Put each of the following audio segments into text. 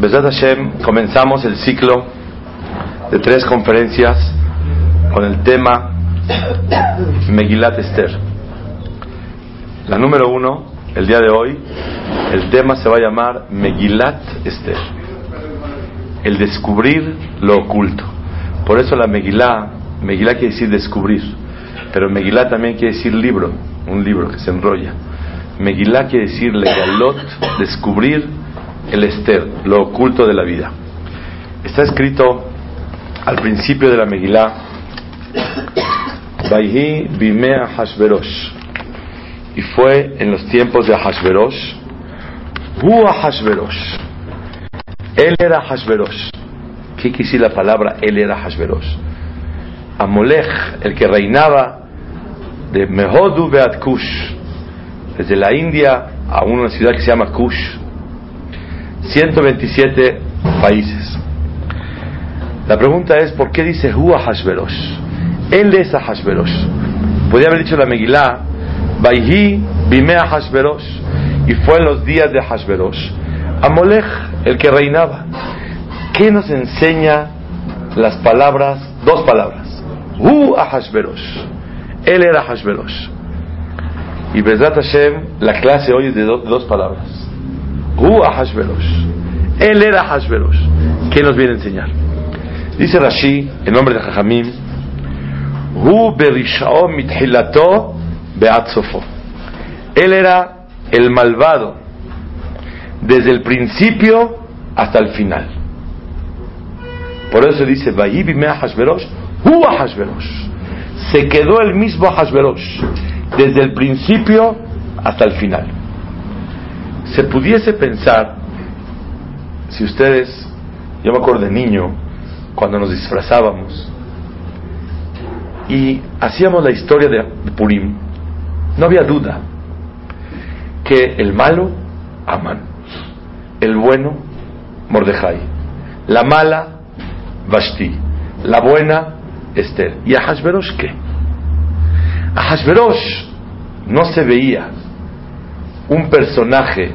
Besat Hashem, comenzamos el ciclo de tres conferencias con el tema Megilat Esther. La número uno, el día de hoy, el tema se va a llamar Megilat Esther. El descubrir lo oculto. Por eso la Megilá Megilá quiere decir descubrir, pero Megilá también quiere decir libro, un libro que se enrolla. Megilá quiere decir legalot, descubrir el ester, lo oculto de la vida. Está escrito al principio de la Megilá, Baihi Bimea Hashverosh, y fue en los tiempos de Hashverosh, Hu Hashverosh, él era Hashverosh. ¿Qué decir la palabra él era Hashverosh? Amolech, el que reinaba de Mehodu Beat Kush, desde la India a una ciudad que se llama Kush, 127 países. La pregunta es, ¿por qué dice Hu Hashverosh? Él es Hashverosh. Podría haber dicho la Megillah, Baihi Bimea Hashverosh, y fue en los días de Hashverosh. Amolech, el que reinaba. ¿Qué nos enseña las palabras, dos palabras? Hu Ahashverosh. Él era Hashverosh. Y Bezrat Hashem, la clase hoy es de, dos palabras. Hu Ahashverosh. Él era Hashverosh. ¿Qué nos viene a enseñar? Dice Rashi, en nombre de Jajamim, Hu Berishao Mithilato Beatzofo. Él era el malvado desde el principio hasta el final. Por eso dice, Vayibi Mea Hashverosh, se quedó el mismo Hashverosh desde el principio hasta el final. Se pudiese pensar, si ustedes, yo me acuerdo de niño, cuando nos disfrazábamos y hacíamos la historia de Purim, no había duda que el malo, Aman, el bueno, Mordejai, la mala, Vashti, la buena, Esther. ¿Y a Hashverosh qué? A Hashverosh no se veía un personaje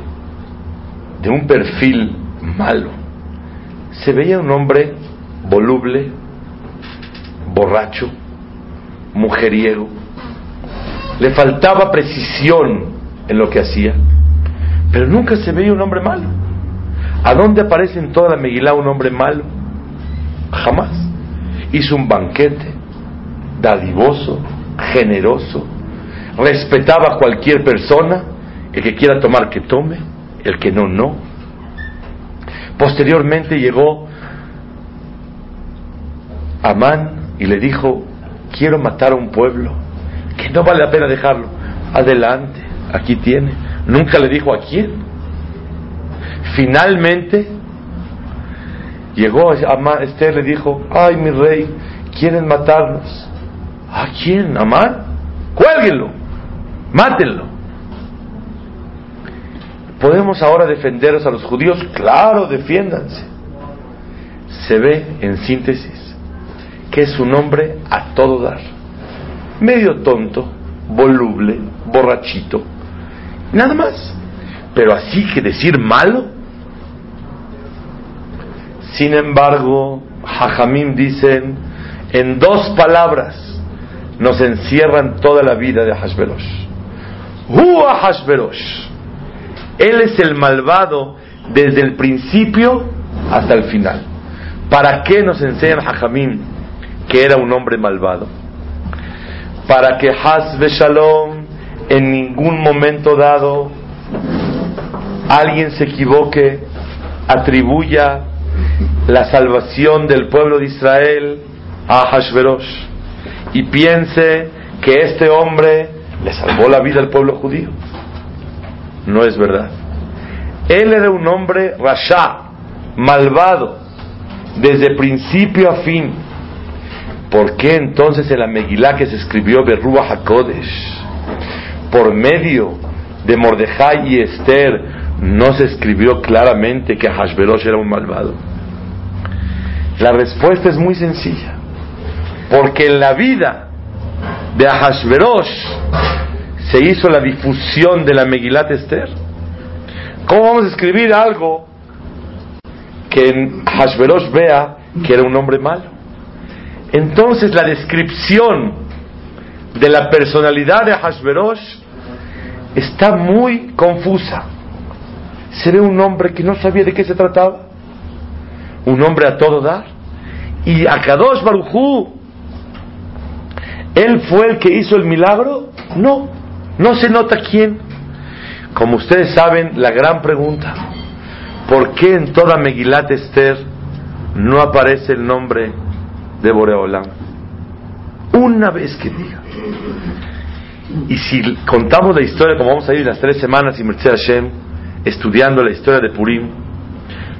de un perfil malo. Se veía un hombre voluble, borracho, mujeriego. Le faltaba precisión en lo que hacía, pero nunca se veía un hombre malo. ¿A dónde aparece en toda la Megilá un hombre malo? Jamás hizo un banquete dadivoso, generoso, respetaba a cualquier persona, el que quiera tomar que tome, el que no, no. Posteriormente llegó Amán y le dijo, quiero matar a un pueblo, que no vale la pena dejarlo. Adelante, aquí tiene. Nunca le dijo a quién. Finalmente Llegó a Esther le dijo, ay mi rey, quieren matarnos. ¿A quién? ¿Amán? Cuélguenlo, mátenlo. ¿Podemos ahora defenderos a los judíos? Claro, defiéndanse. Se ve, en síntesis, que es un hombre a todo dar. Medio tonto, voluble, borrachito. Nada más. Pero así que decir malo, sin embargo, Hajamim dicen, en dos palabras nos encierran toda la vida de Hashverosh. Hua Hashverosh. Él es el malvado desde el principio hasta el final. ¿Para qué nos enseñan Hajamim que era un hombre malvado? Para que Hasbe Shalom en ningún momento dado alguien se equivoque, atribuya la salvación del pueblo de Israel a Hashverosh y piense que este hombre le salvó la vida al pueblo judío. No es verdad. Él era un hombre rasha, malvado, desde principio a fin. ¿Por qué entonces en la que se escribió Berrúa HaKodesh, por medio de Mordejai y Esther, no se escribió claramente que Hashverosh era un malvado? La respuesta es muy sencilla. Porque en la vida de Ahashverosh se hizo la difusión de la Megilat Esther. ¿Cómo vamos a escribir algo que en Hashverosh vea que era un hombre malo? Entonces la descripción de la personalidad de Hashverosh está muy confusa. Se ve un hombre que no sabía de qué se trataba, un hombre a todo dar, y a Kadosh Barujú ¿Él fue el que hizo el milagro? No, no se nota quién. Como ustedes saben, la gran pregunta, ¿por qué en toda Megilat Esther no aparece el nombre de Boreolam? Una vez que diga. Y si contamos la historia, como vamos a ir las tres semanas y Merced Hashem, estudiando la historia de Purim,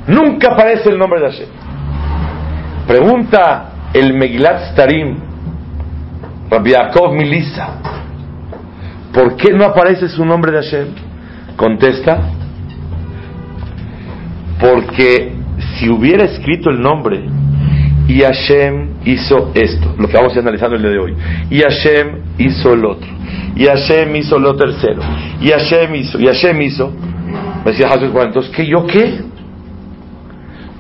nunca aparece el nombre de Hashem. Pregunta el Megilat Starim, Rabbi Yaakov Milisa, ¿por qué no aparece su nombre de Hashem? Contesta, porque si hubiera escrito el nombre y Hashem hizo esto, lo que vamos a ir analizando el día de hoy, y Hashem hizo el otro, y Hashem hizo lo tercero, y Hashem hizo, y Hashem hizo, me decía Jesús, entonces, ¿qué yo qué?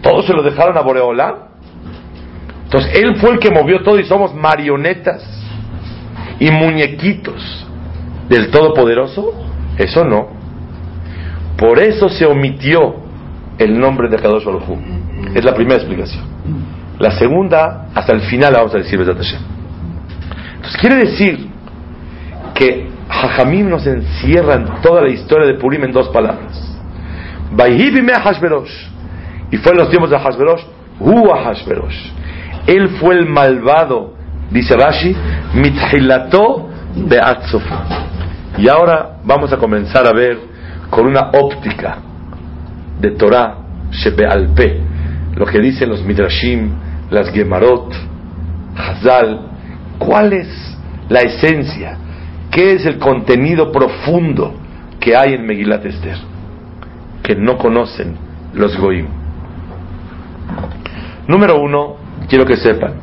¿Todos se lo dejaron a Boreola? Entonces, él fue el que movió todo y somos marionetas y muñequitos del Todopoderoso? Eso no. Por eso se omitió el nombre de Kadosh Baruj Es la primera explicación. La segunda, hasta el final la vamos a decir Entonces quiere decir que Jajamim nos encierra en toda la historia de Purim en dos palabras. Y fue en los tiempos de Hashverosh, Hu Hashverosh. Él fue el malvado Dice Rashi, mithilato be'atzofu. Y ahora vamos a comenzar a ver con una óptica de Torah shebe'alpe, lo que dicen los midrashim, las gemarot, Hazal, cuál es la esencia, qué es el contenido profundo que hay en Megilat Esther, que no conocen los goim. Número uno, quiero que sepan,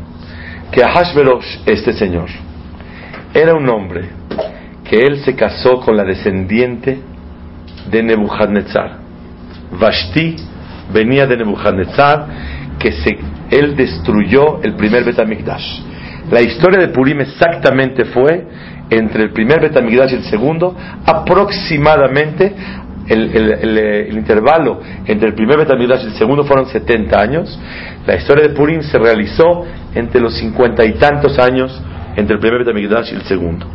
que Ahashverosh, este señor, era un hombre que él se casó con la descendiente de Nebuchadnezzar. Vashti venía de Nebuchadnezzar, que se, él destruyó el primer Betamigdash. La historia de Purim exactamente fue entre el primer Betamigdash y el segundo, aproximadamente el, intervalo entre el primer Betamigdash y el segundo fueron 70 años. La historia de Purim se realizó entre los cincuenta y tantos años entre el primer Betamigdash y el segundo.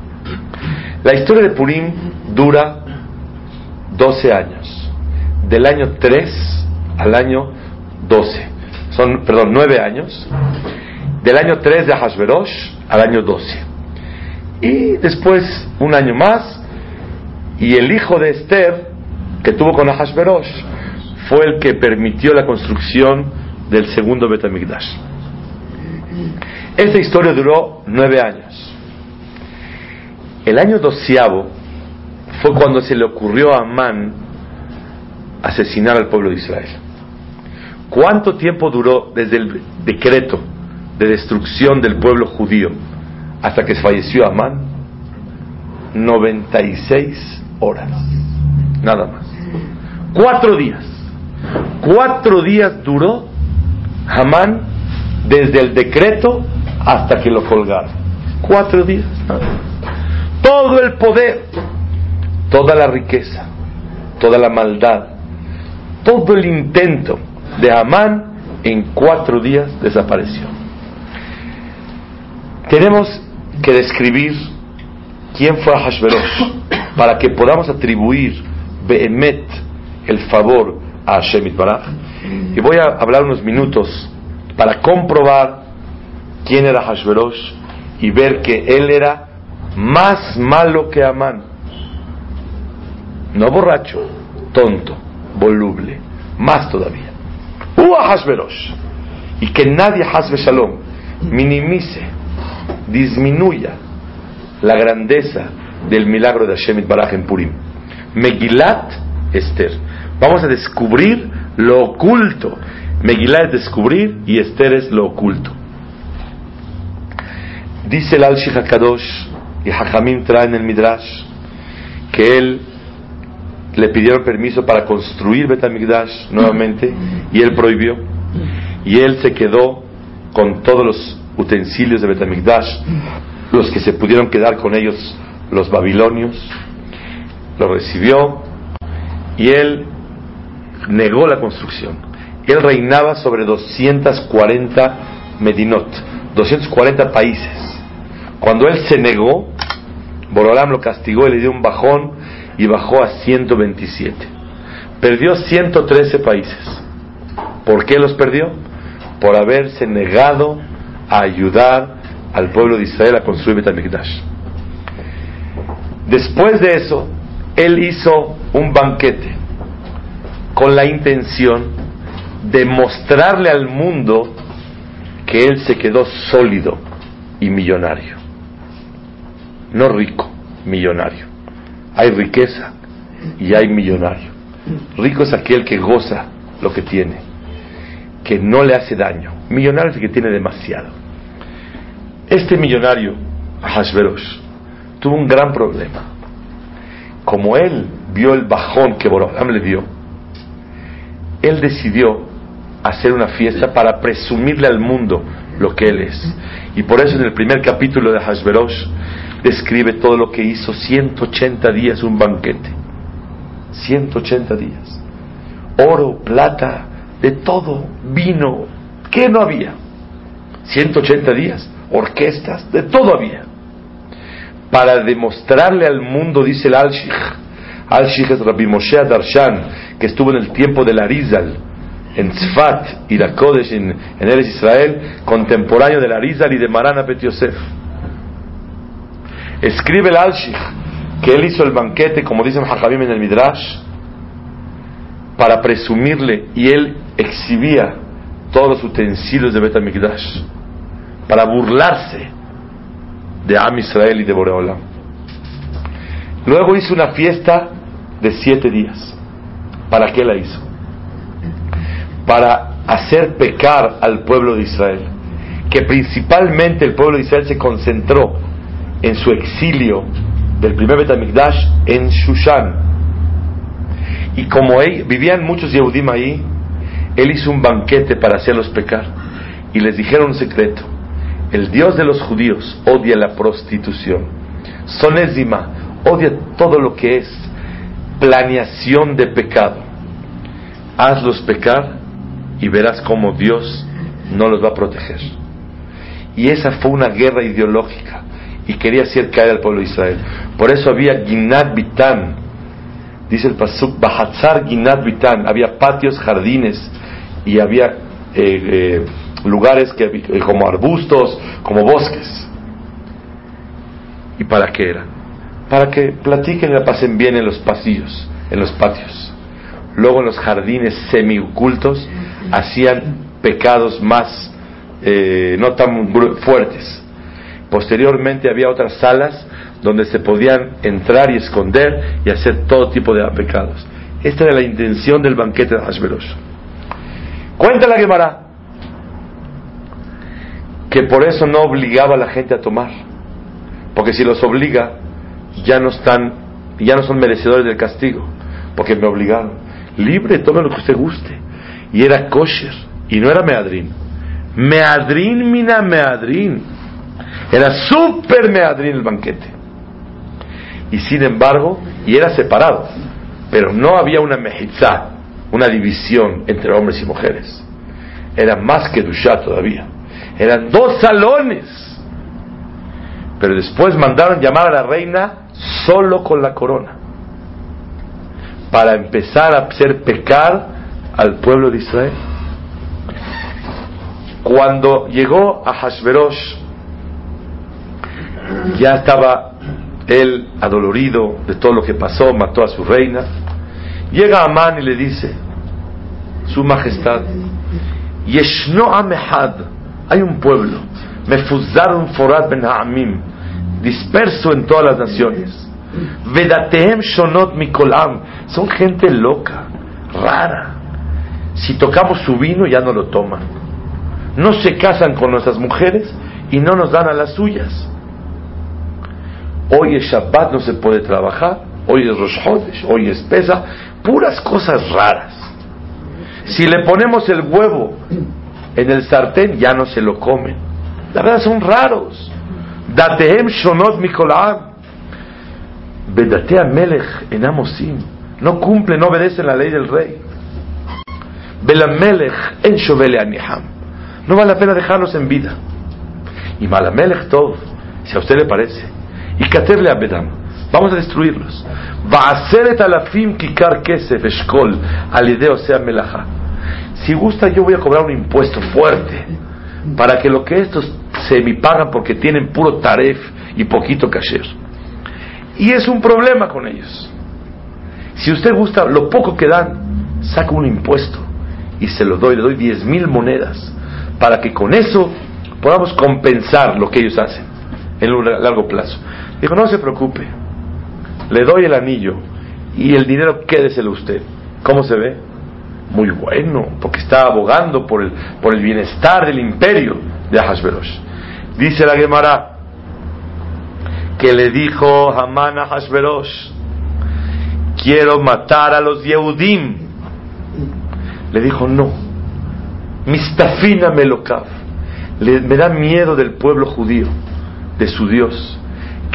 La historia de Purim dura 12 años, del año 3 al año 12. Son, perdón, 9 años, del año 3 de Hashverosh al año 12. Y después un año más, y el hijo de Esther, que tuvo con Ahashverosh, fue el que permitió la construcción del segundo Betamigdash. Esta historia duró nueve años. El año doceavo fue cuando se le ocurrió a Amán asesinar al pueblo de Israel. ¿Cuánto tiempo duró desde el decreto de destrucción del pueblo judío hasta que falleció Amán? 96 horas. Nada más. Cuatro días. Cuatro días duró Amán desde el decreto hasta que lo colgaron. Cuatro días. Todo el poder, toda la riqueza, toda la maldad, todo el intento de Amán en cuatro días desapareció. Tenemos que describir quién fue Hashverosh para que podamos atribuir Behemet el favor a Hashem Baraj. Y voy a hablar unos minutos para comprobar quién era Hashverosh y ver que él era más malo que Amán. No borracho, tonto, voluble, más todavía. Ua Hashverosh. Y que nadie, Hasbe Shalom, minimice, disminuya la grandeza del milagro de Hashem Baraj en Purim. Megilat Esther. Vamos a descubrir lo oculto. Megilat es descubrir y Esther es lo oculto. Dice el al Kadosh y Hajamim trae en el Midrash que él le pidieron permiso para construir Betamigdash nuevamente y él prohibió. Y él se quedó con todos los utensilios de Betamigdash, los que se pudieron quedar con ellos los babilonios, lo recibió y él negó la construcción. Él reinaba sobre 240 Medinot, 240 países. Cuando él se negó, Borolam lo castigó y le dio un bajón y bajó a 127. Perdió 113 países. ¿Por qué los perdió? Por haberse negado a ayudar al pueblo de Israel a construir Betamikdash. Después de eso, él hizo un banquete con la intención de mostrarle al mundo que él se quedó sólido y millonario. No rico, millonario. Hay riqueza y hay millonario. Rico es aquel que goza lo que tiene, que no le hace daño. Millonario es el que tiene demasiado. Este millonario, Hashverosh, tuvo un gran problema. Como él vio el bajón que Borolam le dio, él decidió hacer una fiesta para presumirle al mundo lo que él es. Y por eso en el primer capítulo de Hashverosh describe todo lo que hizo 180 días un banquete. 180 días. Oro, plata, de todo, vino, ¿qué no había? 180 días, orquestas, de todo había. Para demostrarle al mundo, dice el Al-Shikh, Al-Shikh es Rabbi Moshe Darshan, que estuvo en el tiempo del Arizal, en Tzfat y Kodesh, en, en Eres Israel, contemporáneo del Arizal y de Marana Bet Yosef Escribe el Alshich que él hizo el banquete, como dice Hakabim en el Midrash, para presumirle y él exhibía todos los utensilios de Betamikdash para burlarse de Am Israel y de Boreola. Luego hizo una fiesta de siete días. ¿Para qué la hizo? Para hacer pecar al pueblo de Israel. Que principalmente el pueblo de Israel se concentró en su exilio del primer Betamikdash en Shushan. Y como él, vivían muchos Yehudim ahí, él hizo un banquete para hacerlos pecar. Y les dijeron un secreto. El Dios de los judíos odia la prostitución. Sonésima odia todo lo que es planeación de pecado. Hazlos pecar y verás cómo Dios no los va a proteger. Y esa fue una guerra ideológica y quería hacer caer al pueblo de Israel. Por eso había Ginat Bitan, dice el Pasuk, Bahatzar Ginat Bitan, había patios, jardines y había eh, eh, lugares que, eh, como arbustos, como bosques. ¿Y para qué era? Para que platiquen y la pasen bien en los pasillos, en los patios. Luego en los jardines semi-ocultos hacían pecados más, no tan fuertes Posteriormente había otras salas donde se podían entrar y esconder y hacer todo tipo de pecados. Esta era la intención del banquete de Hashverosh. Cuenta la Gemara que por eso no obligaba a la gente a tomar, porque si los obliga ya no están, ya no son merecedores del castigo, porque me obligaron. Libre, tome lo que usted guste. Y era kosher, y no era meadrín. Meadrín, mina meadrín era súper meadrín el banquete. Y sin embargo, y era separado, pero no había una mejizá, una división entre hombres y mujeres. Era más que dushá todavía. Eran dos salones. Pero después mandaron llamar a la reina solo con la corona. Para empezar a hacer pecar al pueblo de Israel. Cuando llegó a Hashverosh, ya estaba él adolorido de todo lo que pasó, mató a su reina Llega Amán y le dice, Su Majestad, Yeshno Amehad, hay un pueblo, Mefuzaron Forat Ben Ha'amim, disperso en todas las naciones. Vedatehem Shonot Mikolam, son gente loca, rara. Si tocamos su vino ya no lo toman. No se casan con nuestras mujeres y no nos dan a las suyas. Hoy es Shabbat, no se puede trabajar. Hoy es Rosh Hodesh, hoy es Pesa. Puras cosas raras. Si le ponemos el huevo en el sartén, ya no se lo comen. La verdad son raros. Datehem Shonot Mikolam. Vedatea Melech en Amosim. No cumple, no obedece la ley del rey. Belamelech en Shovele Aniham. No vale la pena dejarlos en vida. Y Malamelech Tov, si a usted le parece, y Kateble Abedam. Vamos a destruirlos. Va a hacer et alafim kikar kesef eshkol alideo sea melaja. Si gusta, yo voy a cobrar un impuesto fuerte para que lo que estos se me pagan porque tienen puro taref y poquito kasher. Y es un problema con ellos. Si usted gusta lo poco que dan, saca un impuesto y se lo doy, le doy diez mil monedas para que con eso podamos compensar lo que ellos hacen en un largo plazo. Dijo, no se preocupe, le doy el anillo y el dinero quédeselo usted. ¿Cómo se ve? Muy bueno, porque está abogando por el, por el bienestar del imperio de Ahasverosh. Dice la Gemara que le dijo Haman a quiero matar a los Yehudim. Le dijo, no, mistafina melokav. me da miedo del pueblo judío, de su Dios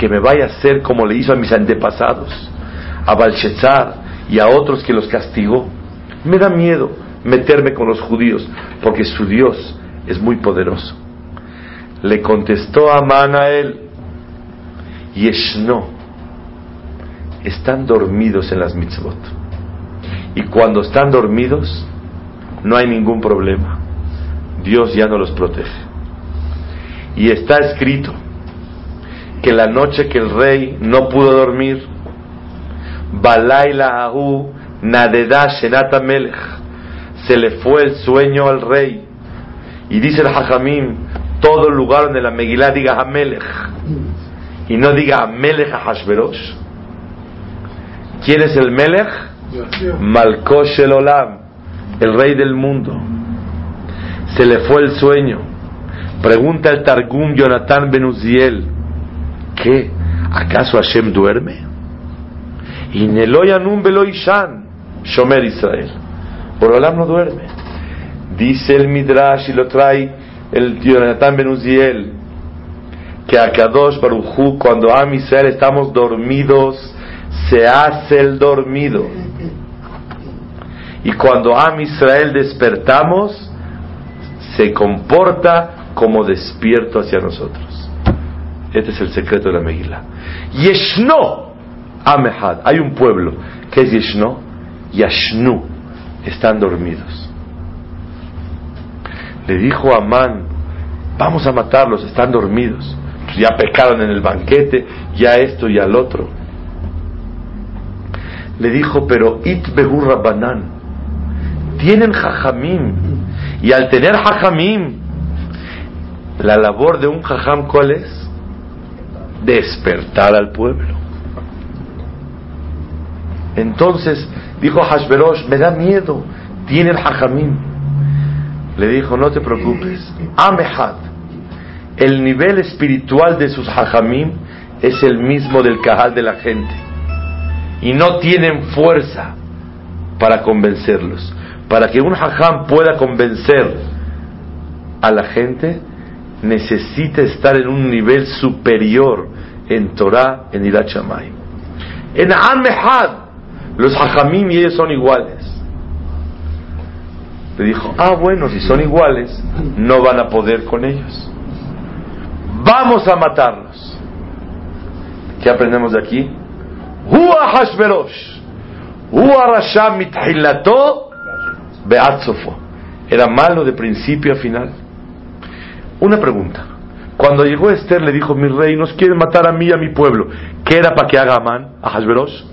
que me vaya a hacer como le hizo a mis antepasados, a Balshazar y a otros que los castigó. Me da miedo meterme con los judíos, porque su Dios es muy poderoso. Le contestó Amán a él, Yeshno, están dormidos en las mitzvot. Y cuando están dormidos, no hay ningún problema. Dios ya no los protege. Y está escrito, que la noche que el rey no pudo dormir, Balaila Ahu Nadeda se le fue el sueño al rey. Y dice el Hajamim, todo lugar donde la Megilá diga Hamelech y no diga Melech Hashverosh. ¿Quién es el Melech? Malkosh el Olam, el rey del mundo. Se le fue el sueño. Pregunta el Targum Jonathan Benuziel qué? ¿Acaso Hashem duerme? Y Neloyanum Beloishan, Shomer Israel. Borolam no duerme. Dice el Midrash y lo trae el Jonathan Benuziel, que a Kadosh Baruchu, cuando Am Israel estamos dormidos, se hace el dormido. Y cuando Am Israel despertamos, se comporta como despierto hacia nosotros. Este es el secreto de la Megillah. Yeshno Amehad. Hay un pueblo que es Yeshno. Yashnu. Están dormidos. Le dijo a Amán, vamos a matarlos, están dormidos. Ya pecaron en el banquete, ya esto y al otro. Le dijo, pero it rabbanan. Tienen jajamim. Y al tener jajamim, la labor de un jajam, ¿cuál es? Despertar al pueblo. Entonces dijo Hashverosh, me da miedo, tiene el hajamim. Le dijo, no te preocupes, Amehad, el nivel espiritual de sus hajamim es el mismo del cajal de la gente. Y no tienen fuerza para convencerlos. Para que un hajam pueda convencer a la gente, necesita estar en un nivel superior en Torah, en Irat Shamayim. En Amehad, los Hajamim y ellos son iguales. Le dijo, ah, bueno, si son iguales, no van a poder con ellos. Vamos a matarlos. ¿Qué aprendemos de aquí? Hua Hashverosh. Beatzofo. Era malo de principio a final. Una pregunta. Cuando llegó Esther le dijo, mi rey, nos quieren matar a mí y a mi pueblo. ¿Qué era para que haga Amán a Hasberos?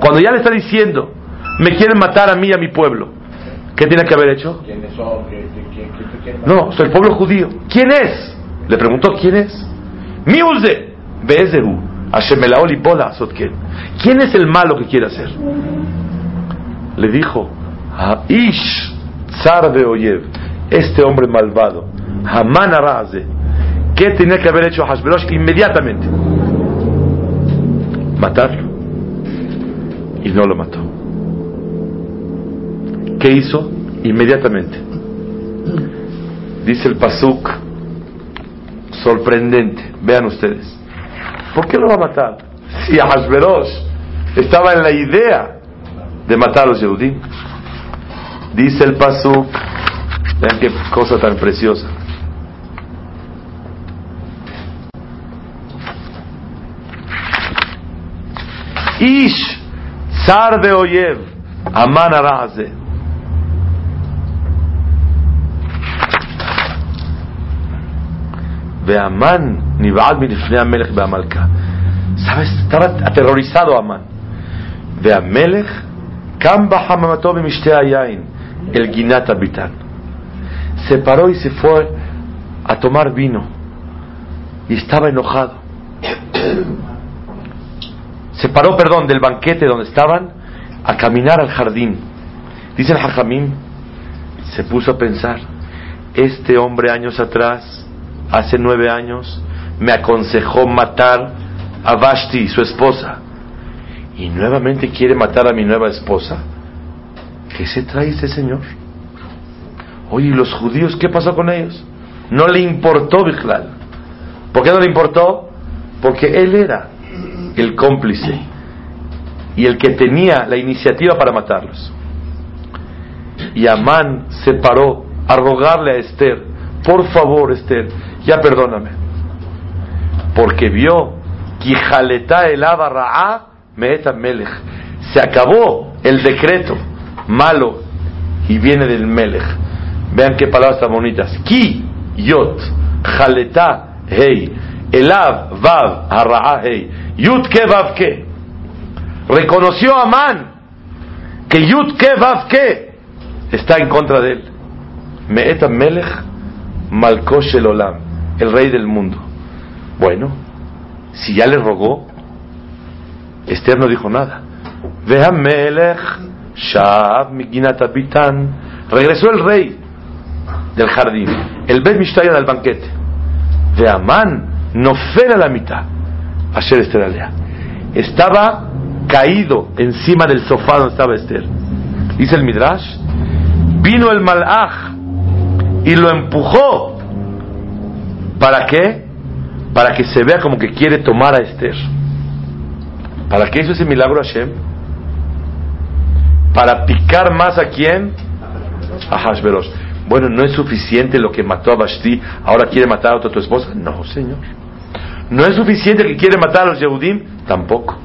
Cuando ya le está diciendo, me quieren matar a mí y a mi pueblo, ¿qué tiene que haber hecho? No, soy el pueblo judío. ¿Quién es? Le preguntó, ¿quién es? Miuze, Bezehu, Hashemelaoli Bola ¿Quién es el malo que quiere hacer? Le dijo, Ish, Zar de Oyev, este hombre malvado, Haman Araze, ¿qué tenía que haber hecho Hashverosh inmediatamente? Matarlo. Y no lo mató. ¿Qué hizo? Inmediatamente. Dice el Pasuk, sorprendente, vean ustedes. ¿Por qué lo va a matar? Si Hashverosh estaba en la idea de matar a los Yehudim. Dice el Pasuk, vean qué cosa tan preciosa. Ish Zar de Oyev Aman Araze Veaman Nibad Milifnei Amelech Beamalka ¿Sabes? Estaba aterrorizado Amán. Veamelech Kam Bahamamato Bimishte Ayain El Ginat Abitan Se paró y se fue a tomar vino y estaba enojado se paró, perdón, del banquete donde estaban a caminar al jardín. Dice el Hajamim, se puso a pensar, este hombre años atrás, hace nueve años, me aconsejó matar a Vashti, su esposa, y nuevamente quiere matar a mi nueva esposa. ¿Qué se trae este señor? Oye, ¿y los judíos qué pasó con ellos? No le importó Bichlal. ¿Por qué no le importó? Porque él era el cómplice y el que tenía la iniciativa para matarlos. Y Amán se paró a rogarle a Esther, por favor Esther, ya perdóname, porque vio que el Melech. Se acabó el decreto malo y viene del Melech. Vean qué palabras tan bonitas. Ki, yot, jaleta, hey, elav, vav, harra'a, hey. Yud ke. Reconoció a Amán que Yud ke vav ke está en contra de él. Me'eta melech malkosh el olam, el rey del mundo. Bueno, si ya le rogó, Esther no dijo nada. Vea melech shab miginat Regresó el rey del jardín, el Bet Mishtaya del banquete. De Amán no a la mitad. Asher Esther Alea. Estaba caído encima del sofá donde estaba Esther. Dice el Midrash, vino el malaj y lo empujó. ¿Para qué? Para que se vea como que quiere tomar a Esther. ¿Para qué hizo ese milagro Hashem? Para picar más a quién? A Hashverosh. Bueno, no es suficiente lo que mató a Vashti, ahora quiere matar a otra tu esposa. No, señor. ¿No es suficiente que quiere matar a los Yehudim? Tampoco.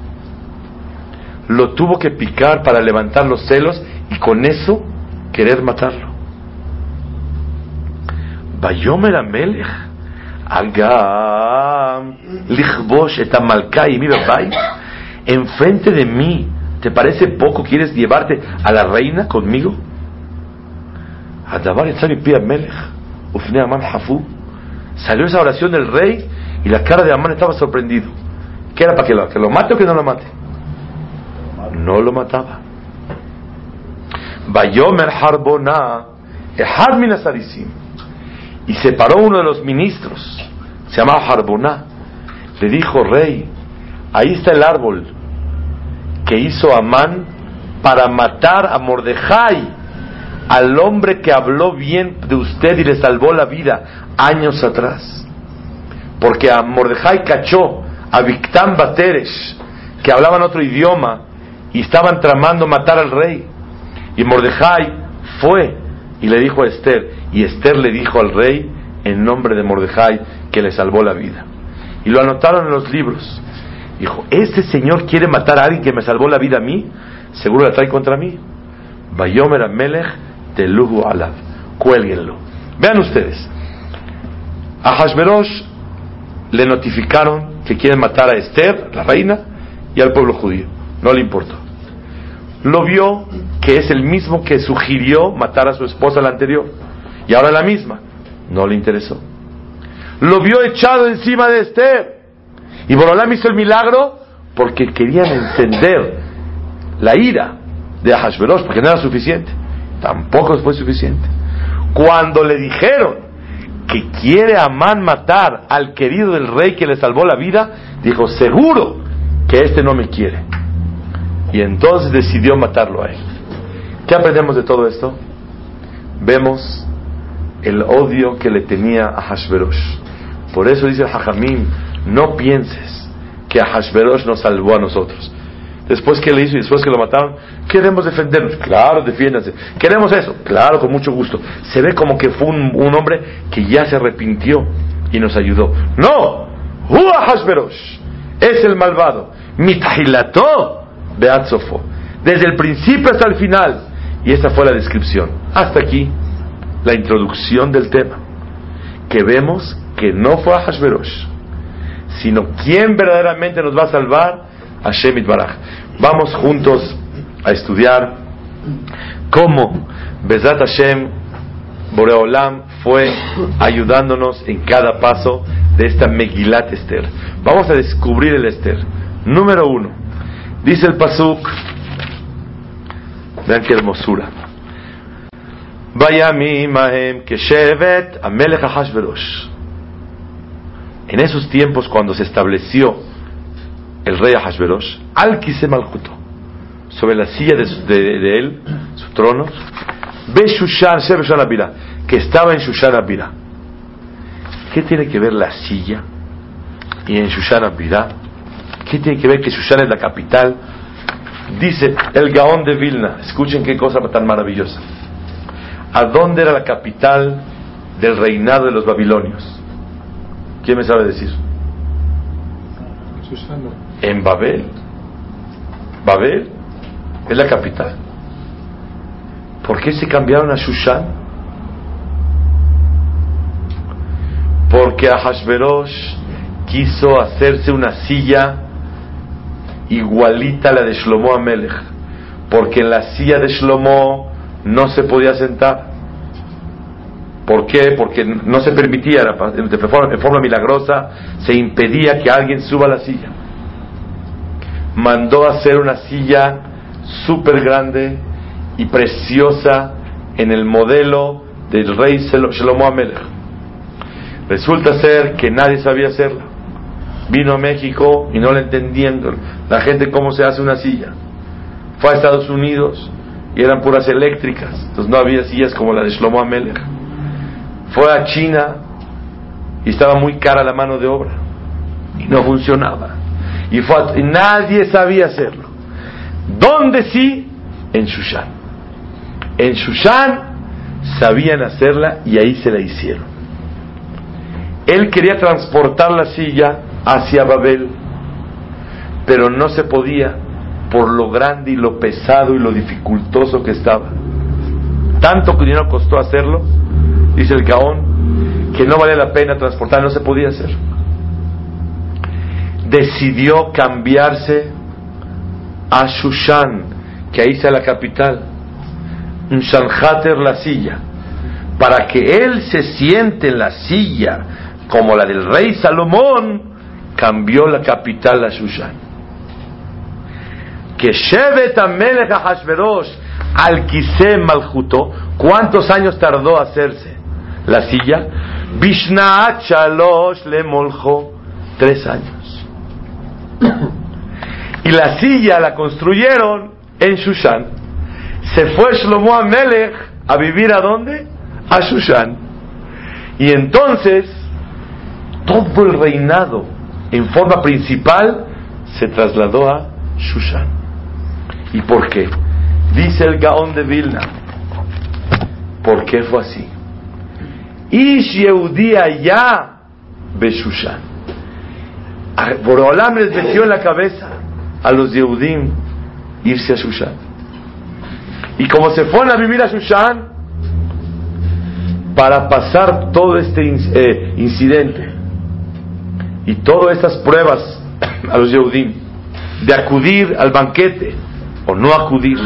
Lo tuvo que picar para levantar los celos y con eso querer matarlo. Bayomer Amelech, Agam, Lichbosh et mi enfrente de mí, ¿te parece poco? ¿Quieres llevarte a la reina conmigo? Salió esa oración del rey y la cara de Amán estaba sorprendido. ¿Qué era para que lo, que lo mate o que no lo mate? No lo mataba. Bayomer Harbona, y se paró uno de los ministros, se llamaba Harbona, le dijo, rey, ahí está el árbol que hizo Amán para matar a Mordejai, al hombre que habló bien de usted y le salvó la vida años atrás porque a Mordejai cachó a Victán Bateres, que hablaban otro idioma y estaban tramando matar al rey. Y Mordejai fue y le dijo a Esther, y Esther le dijo al rey en nombre de Mordejai que le salvó la vida. Y lo anotaron en los libros. Dijo, este señor quiere matar a alguien que me salvó la vida a mí, seguro la trae contra mí. Bayomer Amelech Teluhu Alav. Cuélguenlo. Vean ustedes. A Hashverosh le notificaron que quieren matar a Esther, la reina, y al pueblo judío. No le importó. lo vio que es el mismo que sugirió matar a su esposa la anterior y ahora la misma. No le interesó. Lo vio echado encima de Esther. Y Borolam hizo el milagro porque querían encender la ira de Ahashverosh, porque no era suficiente. Tampoco fue suficiente. Cuando le dijeron que quiere Amán matar al querido del rey que le salvó la vida, dijo, seguro que este no me quiere. Y entonces decidió matarlo a él. ¿Qué aprendemos de todo esto? Vemos el odio que le tenía a Hashverosh. Por eso dice Hajamim, no pienses que Hashverosh nos salvó a nosotros. Después que le hizo y después que lo mataron, queremos defendernos. Claro, defiéndanse. Queremos eso. Claro, con mucho gusto. Se ve como que fue un, hombre que ya se arrepintió y nos ayudó. No, es el malvado. Mitahilato Beatzofo. Desde el principio hasta el final. Y esta fue la descripción. Hasta aquí la introducción del tema. Que vemos que no fue a sino quien verdaderamente nos va a salvar, Hashem Baraj. Vamos juntos a estudiar cómo Bezat Hashem Boreolam fue ayudándonos en cada paso de esta Megilat Esther. Vamos a descubrir el Esther. Número uno, dice el Pasuk, vean qué hermosura. En esos tiempos, cuando se estableció el rey Ahasverosh, al Malkuto, sobre la silla de, él, su trono, ve Shushan, que estaba en Shushan Abira. ¿Qué tiene que ver la silla y en Shushan Abira? ¿Qué tiene que ver que Shushan es la capital? Dice el Gaón de Vilna, escuchen qué cosa tan maravillosa. ¿A dónde era la capital del reinado de los babilonios? ¿Quién me sabe decir? En Babel. Babel es la capital. ¿Por qué se cambiaron a Shushan? Porque Ahashverosh quiso hacerse una silla igualita a la de Shlomo Amelech. Porque en la silla de Shlomo no se podía sentar. ¿Por qué? Porque no se permitía, de forma, de forma milagrosa, se impedía que alguien suba a la silla. Mandó hacer una silla súper grande y preciosa en el modelo del rey Shlomo Amelech. Resulta ser que nadie sabía hacerla. Vino a México y no le entendían la gente cómo se hace una silla. Fue a Estados Unidos y eran puras eléctricas, entonces no había sillas como la de Shlomo Amelech fue a China y estaba muy cara la mano de obra y no funcionaba. Y, fue nadie sabía hacerlo. ¿Dónde sí? En Shushan. En Shushan sabían hacerla y ahí se la hicieron. Él quería transportar la silla hacia Babel, pero no se podía por lo grande y lo pesado y lo dificultoso que estaba. Tanto que dinero costó hacerlo dice el Gaón, que no vale la pena transportar, no se podía hacer. Decidió cambiarse a Shushan, que ahí está la capital, un Shanhater la silla, para que él se siente en la silla como la del rey Salomón, cambió la capital a Shushan. Que Shevet Amelech Hashverosh al Maljuto, ¿cuántos años tardó hacerse? la silla, Vishna Chalosh le moljo tres años. Y la silla la construyeron en Shushan. Se fue Shlomo Amelech a vivir a dónde? A Shushan. Y entonces todo el reinado en forma principal se trasladó a Shushan. ¿Y por qué? Dice el Gaón de Vilna. ¿Por qué fue así? Ish Yehudía ya Beshushan. Borolam les metió en la cabeza a los Yehudim irse a Shushan. Y como se fueron a vivir a Shushan, para pasar todo este eh, incidente y todas estas pruebas a los Yehudim, de acudir al banquete o no acudir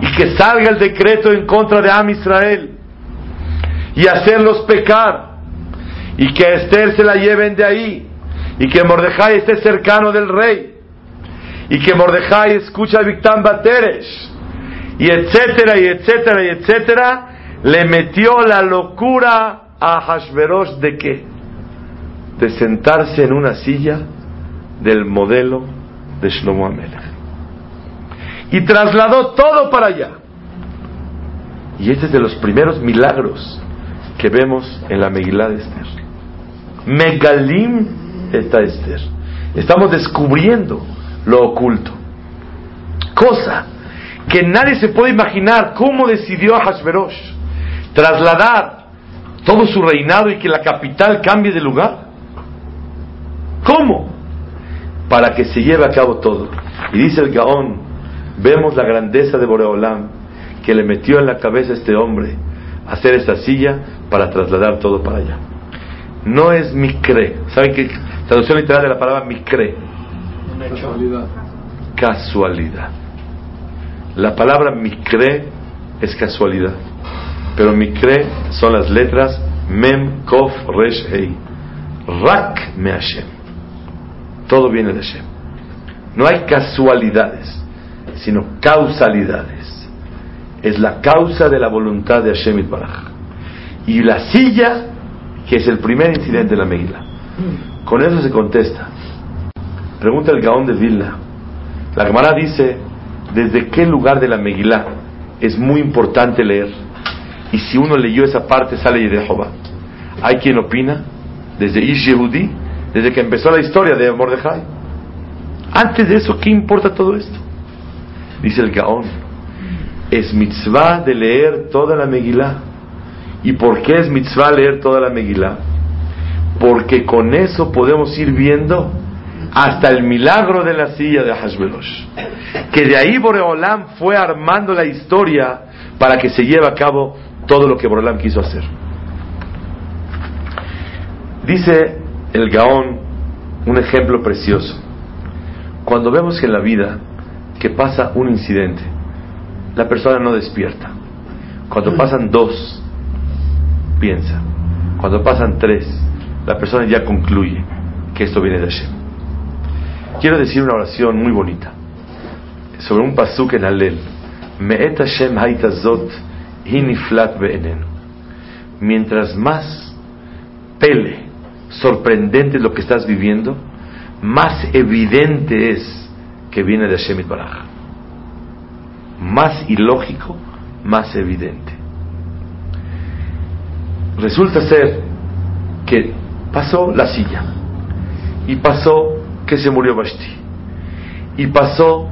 y que salga el decreto en contra de Am Israel y hacerlos pecar y que Esther se la lleven de ahí y que Mordejai esté cercano del rey y que Mordejai escucha a Victán Bateres y etcétera y etcétera y etcétera le metió la locura a Hashverosh de qué? De sentarse en una silla del modelo de Shlomo Amelech. Y trasladó todo para allá. Y este es de los primeros milagros que vemos en la Megilá de Esther. Megalim está Esther. Estamos descubriendo lo oculto. Cosa que nadie se puede imaginar cómo decidió a Hashverosh trasladar todo su reinado y que la capital cambie de lugar. ¿Cómo? Para que se lleve a cabo todo. Y dice el Gaón, vemos la grandeza de Boreolam que le metió en la cabeza a este hombre hacer esta silla para trasladar todo para allá. No es micre. ¿Saben qué? Traducción literal de la palabra micre. Casualidad. Casualidad. La palabra micre es casualidad. Pero micre son las letras mem, kof, resh, hei. Rak me Hashem. Todo viene de Hashem. No hay casualidades, sino causalidades. Es la causa de la voluntad de Hashem Baraj. Y la silla, que es el primer incidente de la Megillah. Con eso se contesta. Pregunta el Gaón de Vilna. La Gemara dice, ¿desde qué lugar de la Megillah es muy importante leer? Y si uno leyó esa parte, sale de Jehová. Hay quien opina, desde Ish Yehudi, desde que empezó la historia de Mordejai. Antes de eso, ¿qué importa todo esto? Dice el Gaón, es mitzvah de leer toda la Megillah. ¿Y por qué es mitzvah leer toda la Megillah? Porque con eso podemos ir viendo hasta el milagro de la silla de Hashverosh. Que de ahí Boreolam fue armando la historia para que se lleve a cabo todo lo que Boreolam quiso hacer. Dice el Gaón un ejemplo precioso. Cuando vemos en la vida que pasa un incidente, la persona no despierta. Cuando pasan dos, piensa. Cuando pasan tres, la persona ya concluye que esto viene de Hashem. Quiero decir una oración muy bonita sobre un pasuk en Alel. Me'et Hashem haitazot hiniflat be'enen. Mientras más pele, sorprendente lo que estás viviendo, más evidente es que viene de Hashem Baraj. Más ilógico, más evidente. Resulta ser que pasó la silla. Y pasó que se murió Basti y pasó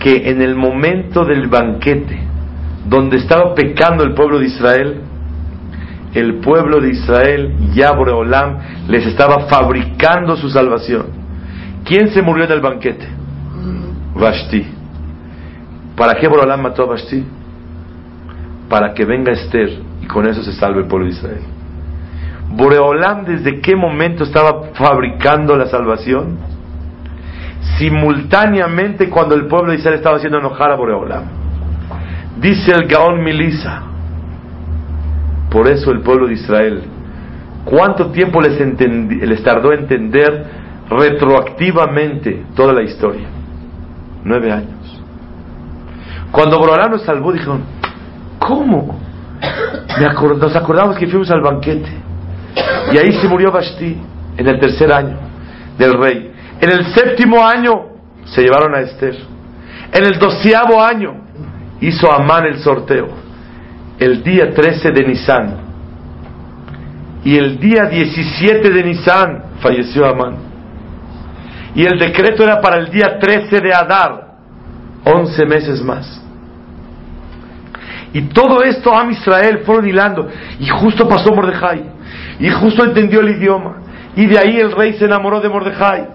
que en el momento del banquete donde estaba pecando el pueblo de Israel el pueblo de Israel ya Boreolam les estaba fabricando su salvación. ¿quién se murió en el banquete? Basti ¿para qué Boreolam mató a Basti? para que venga Esther y con eso se salve el pueblo de Israel Boreolam desde qué momento estaba fabricando la salvación? Simultáneamente cuando el pueblo de Israel estaba haciendo enojar a Boreolam. Dice el Gaón Milisa. Por eso el pueblo de Israel, ¿cuánto tiempo les, les tardó entender retroactivamente toda la historia? Nueve años. Cuando Boreolam nos salvó, dijeron, ¿cómo? nos acordamos que fuimos al banquete y ahí se murió Basti en el tercer año del rey. En el séptimo año se llevaron a Esther. En el doceavo año hizo Amán el sorteo. El día 13 de Nisan. Y el día 17 de Nisan falleció Amán. Y el decreto era para el día 13 de Adar. 11 meses más. Y todo esto a Israel fueron hilando. Y justo pasó Mordejai. Y justo entendió el idioma. Y de ahí el rey se enamoró de Mordejai.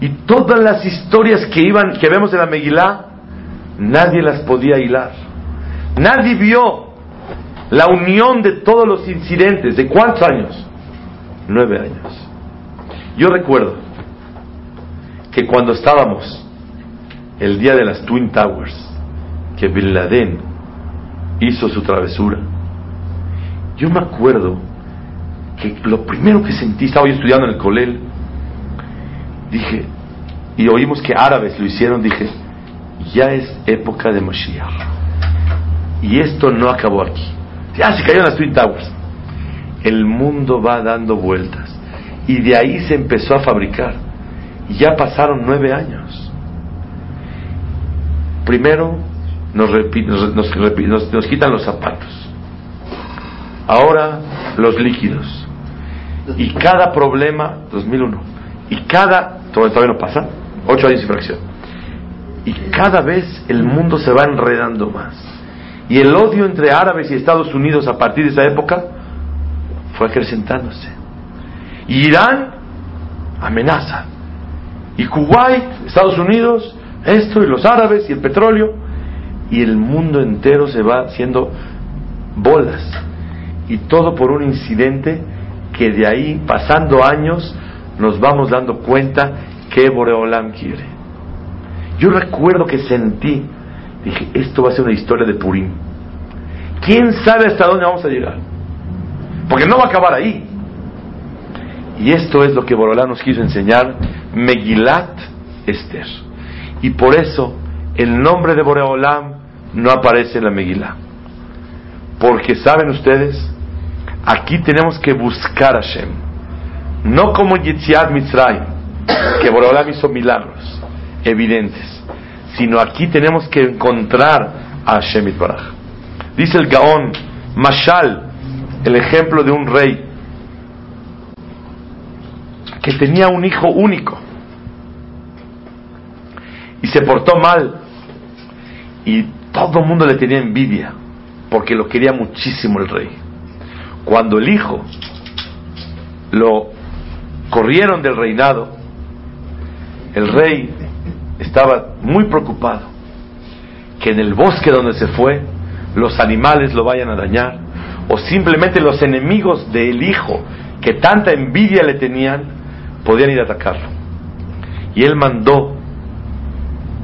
Y todas las historias que iban, que vemos en la Megilá, nadie las podía hilar. Nadie vio la unión de todos los incidentes. ¿De cuántos años? Nueve años. Yo recuerdo que cuando estábamos el día de las Twin Towers, que Bin Laden hizo su travesura, yo me acuerdo que lo primero que sentí, estaba yo estudiando en el Colel, dije, y oímos que árabes lo hicieron, dije, ya es época de Mashiach. Y esto no acabó aquí. Ya se cayó en las Twin Towers. El mundo va dando vueltas. Y de ahí se empezó a fabricar. Ya pasaron nueve años. Primero nos, nos, nos quitan los zapatos. Ahora los líquidos. Y cada problema, 2001. Y cada, todavía no pasa, ocho años y fracción. Y cada vez el mundo se va enredando más. Y el odio entre árabes y Estados Unidos a partir de esa época fue acrecentándose. Y Irán amenaza. Y Kuwait, Estados Unidos, esto y los árabes y el petróleo. Y el mundo entero se va haciendo bolas. Y todo por un incidente que de ahí, pasando años, nos vamos dando cuenta que Boreolam quiere. Yo recuerdo que sentí Dije, esto va a ser una historia de Purim. ¿Quién sabe hasta dónde vamos a llegar? Porque no va a acabar ahí. Y esto es lo que Borolá nos quiso enseñar, Megilat Esther. Y por eso el nombre de Boreolam no aparece en la Megilá. Porque saben ustedes, aquí tenemos que buscar a Hashem. No como Yitziat Mitzrayim, que Boreolam hizo milagros evidentes sino aquí tenemos que encontrar a Shemit Baraj. Dice el Gaón, Mashal, el ejemplo de un rey que tenía un hijo único y se portó mal y todo el mundo le tenía envidia porque lo quería muchísimo el rey. Cuando el hijo lo corrieron del reinado, el rey estaba muy preocupado que en el bosque donde se fue los animales lo vayan a dañar o simplemente los enemigos del hijo que tanta envidia le tenían podían ir a atacarlo. Y él mandó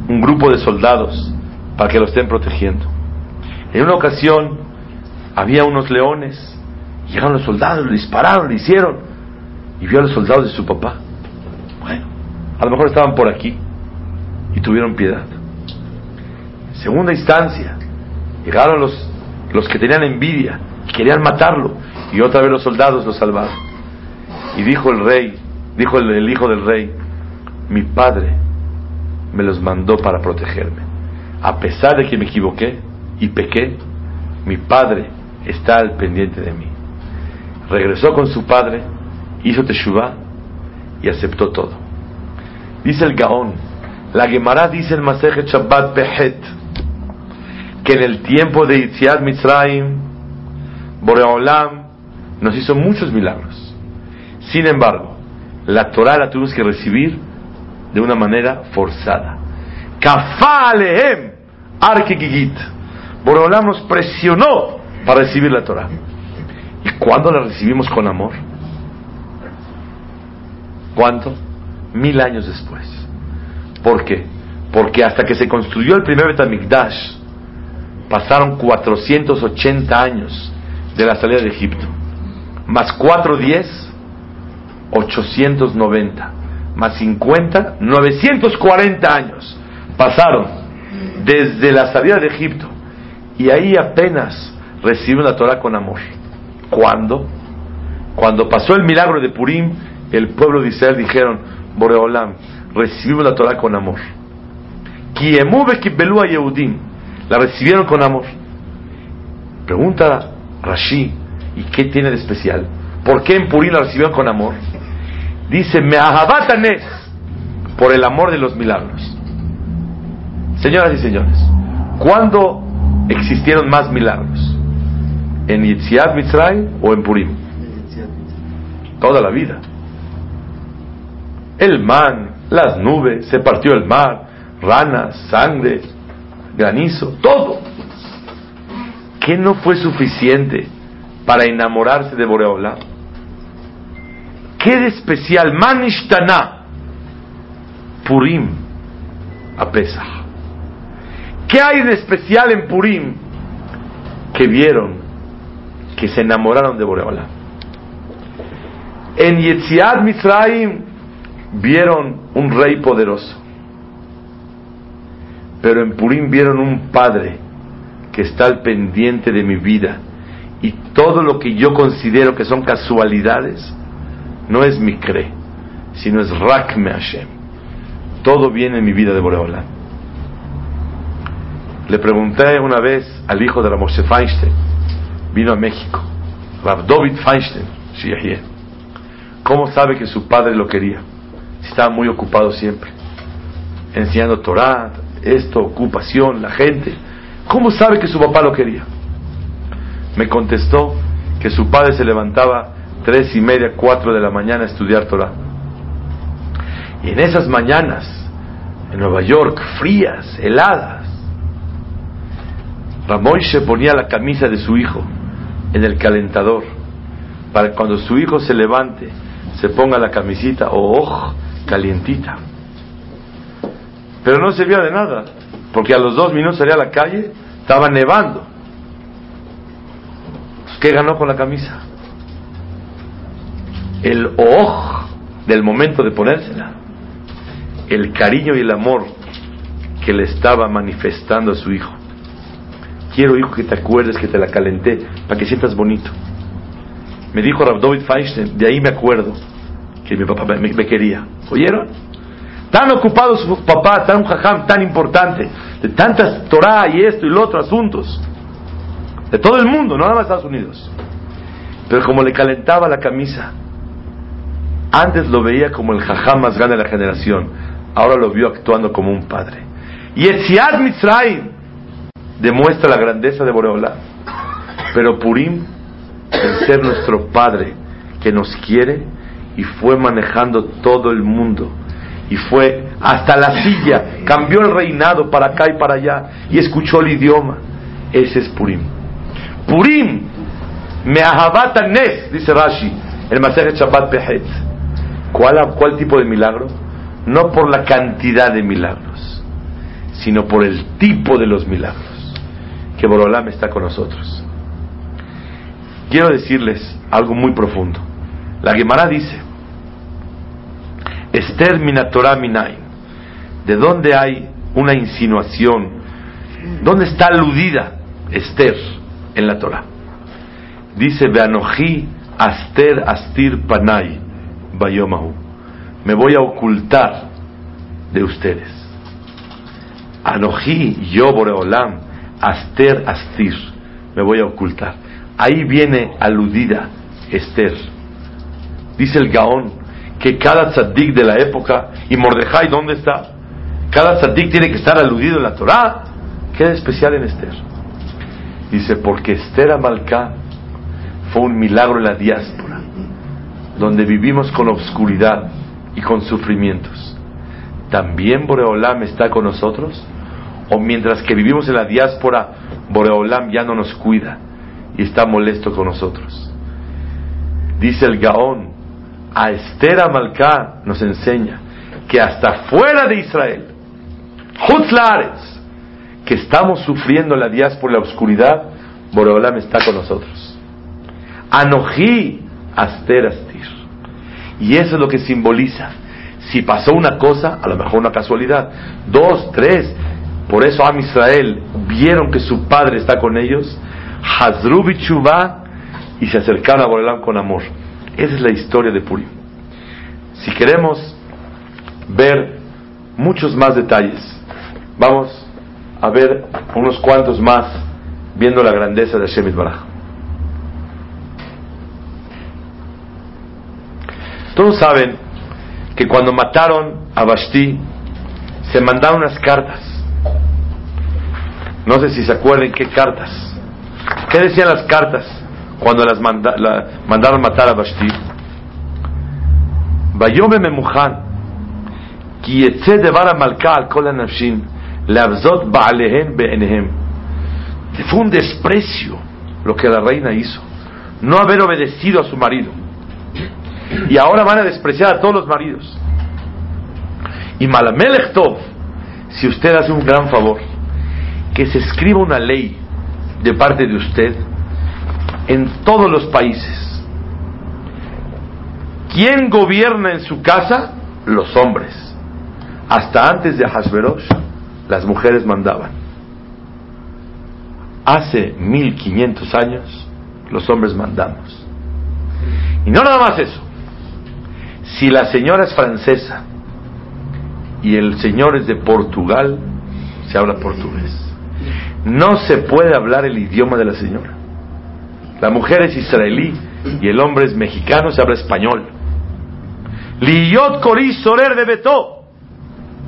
un grupo de soldados para que lo estén protegiendo. En una ocasión había unos leones, llegaron los soldados, le dispararon, le hicieron, y vio a los soldados de su papá. Bueno, a lo mejor estaban por aquí y tuvieron piedad. Segunda instancia, llegaron los, los que tenían envidia y querían matarlo, y otra vez los soldados lo salvaron. Y dijo el rey, dijo el, el hijo del rey, mi padre me los mandó para protegerme. A pesar de que me equivoqué y pequé, mi padre está al pendiente de mí. Regresó con su padre, hizo teshuvah y aceptó todo. Dice el Gaón, la Gemara dice en Masejet Shabbat Behet que en el tiempo de Itziat Mitzrayim, Boreolam nos hizo muchos milagros. Sin embargo, la Torah la tuvimos que recibir de una manera forzada. Kafá Alehem Arkekigit. Boreolam nos presionó para recibir la Torah. ¿Y cuándo la recibimos con amor? ¿Cuánto? Mil años después. ¿Por qué? Porque hasta que se construyó el primer Betamigdash, pasaron 480 años de la salida de Egipto. Más 410, 890. Más 50, 940 años pasaron desde la salida de Egipto. Y ahí apenas recibieron la Torah con amor. ¿Cuándo? Cuando pasó el milagro de Purim, el pueblo de Israel dijeron, Boreolam, recibimos la Torah con amor. La recibieron con amor. Pregunta Rashi, ¿y qué tiene de especial? ¿Por qué en Purim la recibieron con amor? Dice, me ahabatanes por el amor de los milagros. Señoras y señores, ¿cuándo existieron más milagros? ¿En Yitziat Mitzray o en Purim? Toda la vida. El man, las nubes, se partió el mar, ranas, sangre, granizo, todo. ¿Qué no fue suficiente para enamorarse de Boreola? ¿Qué de especial? Manishtana, Purim, a Pesach. ¿Qué hay en especial en Purim que vieron que se enamoraron de Boreola? En Yetziat Mitzrayim vieron un rey poderoso, pero en Purim vieron un padre que está al pendiente de mi vida y todo lo que yo considero que son casualidades no es mi cre, sino es Rakme Hashem. Todo viene en mi vida de Boreola. Le pregunté una vez al hijo de la Moshe Feinstein, vino a México, Rav David Feinstein, ¿cómo sabe que su padre lo quería? Estaba muy ocupado siempre, enseñando Torah, esto, ocupación, la gente. ¿Cómo sabe que su papá lo quería? Me contestó que su padre se levantaba tres y media, cuatro de la mañana a estudiar Torah. Y en esas mañanas, en Nueva York, frías, heladas, se ponía la camisa de su hijo en el calentador para que cuando su hijo se levante se ponga la camisita o oh, calientita. Pero no servía de nada, porque a los dos minutos salía a la calle, estaba nevando. ¿Qué ganó con la camisa? El oj del momento de ponérsela, el cariño y el amor que le estaba manifestando a su hijo. Quiero, hijo, que te acuerdes que te la calenté para que sientas bonito. Me dijo David Feinstein, de ahí me acuerdo que mi papá me, quería. ¿Oyeron? Tan ocupado su papá, tan un jajam tan importante, de tantas Torah y esto y lo otro asuntos, de todo el mundo, no nada más Estados Unidos. Pero como le calentaba la camisa, antes lo veía como el jajam más grande de la generación, ahora lo vio actuando como un padre. Y Etziad Mitzrayim, demuestra la grandeza de Boreolá. Pero Purim, el ser nuestro Padre que nos quiere y fue manejando todo el mundo y fue hasta la silla, cambió el reinado para acá y para allá y escuchó el idioma. Ese es Purim. Purim, me nes, dice Rashi, el Maseret Shabbat Pehet. ¿Cuál, ¿Cuál tipo de milagro? No por la cantidad de milagros, sino por el tipo de los milagros que Borolam está con nosotros. Quiero decirles algo muy profundo. La Gemara dice, Esther minatorah minay, ¿de dónde hay una insinuación? ¿Dónde está aludida Esther en la Torah? Dice, Beanoji aster astir panay bayomahu. Me voy a ocultar de ustedes. Anoji yo Boreolam Aster Astir, me voy a ocultar. Ahí viene aludida Esther. Dice el Gaón que cada tzaddik de la época, y Mordejai, ¿dónde está? Cada tzaddik tiene que estar aludido en la Torah. ¿Qué es especial en Esther? Dice, porque Esther Amalcá fue un milagro en la diáspora, donde vivimos con obscuridad y con sufrimientos. ¿También Boreolam está con nosotros? O mientras que vivimos en la diáspora, Boreolam ya no nos cuida y está molesto con nosotros. Dice el Gaón, a Esther Amalcá nos enseña que hasta fuera de Israel, Hutzlares, que estamos sufriendo la diáspora, la oscuridad, Boreolam está con nosotros. Anojí Aster Astir. Y eso es lo que simboliza. Si pasó una cosa, a lo mejor una casualidad, dos, tres, por eso Am Israel vieron que su padre está con ellos, Hazru y se acercaron a Borelam con amor. Esa es la historia de Purim. Si queremos ver muchos más detalles, vamos a ver unos cuantos más viendo la grandeza de Shemit Baraj. Todos saben que cuando mataron a Bashti se mandaron unas cartas no sé si se acuerdan qué cartas. ¿Qué decían las cartas cuando las mandaron matar a Bashti? Bayome memuchan, ki malka al kol ba'alehem be'enehem. Fue un desprecio lo que la reina hizo. No haber obedecido a su marido. Y ahora van a despreciar a todos los maridos. Y Malamelech Tov, si usted hace un gran favor, que se escriba una ley de parte de usted en todos los países. ¿Quién gobierna en su casa? Los hombres. Hasta antes de Hashverosh, las mujeres mandaban. Hace 1500 años, los hombres mandamos. Y no nada más eso. Si la señora es francesa y el señor es de Portugal, se habla portugués. No se puede hablar el idioma de la señora. La mujer es israelí y el hombre es mexicano, se habla español. Liyot Kori Sorer de Beto,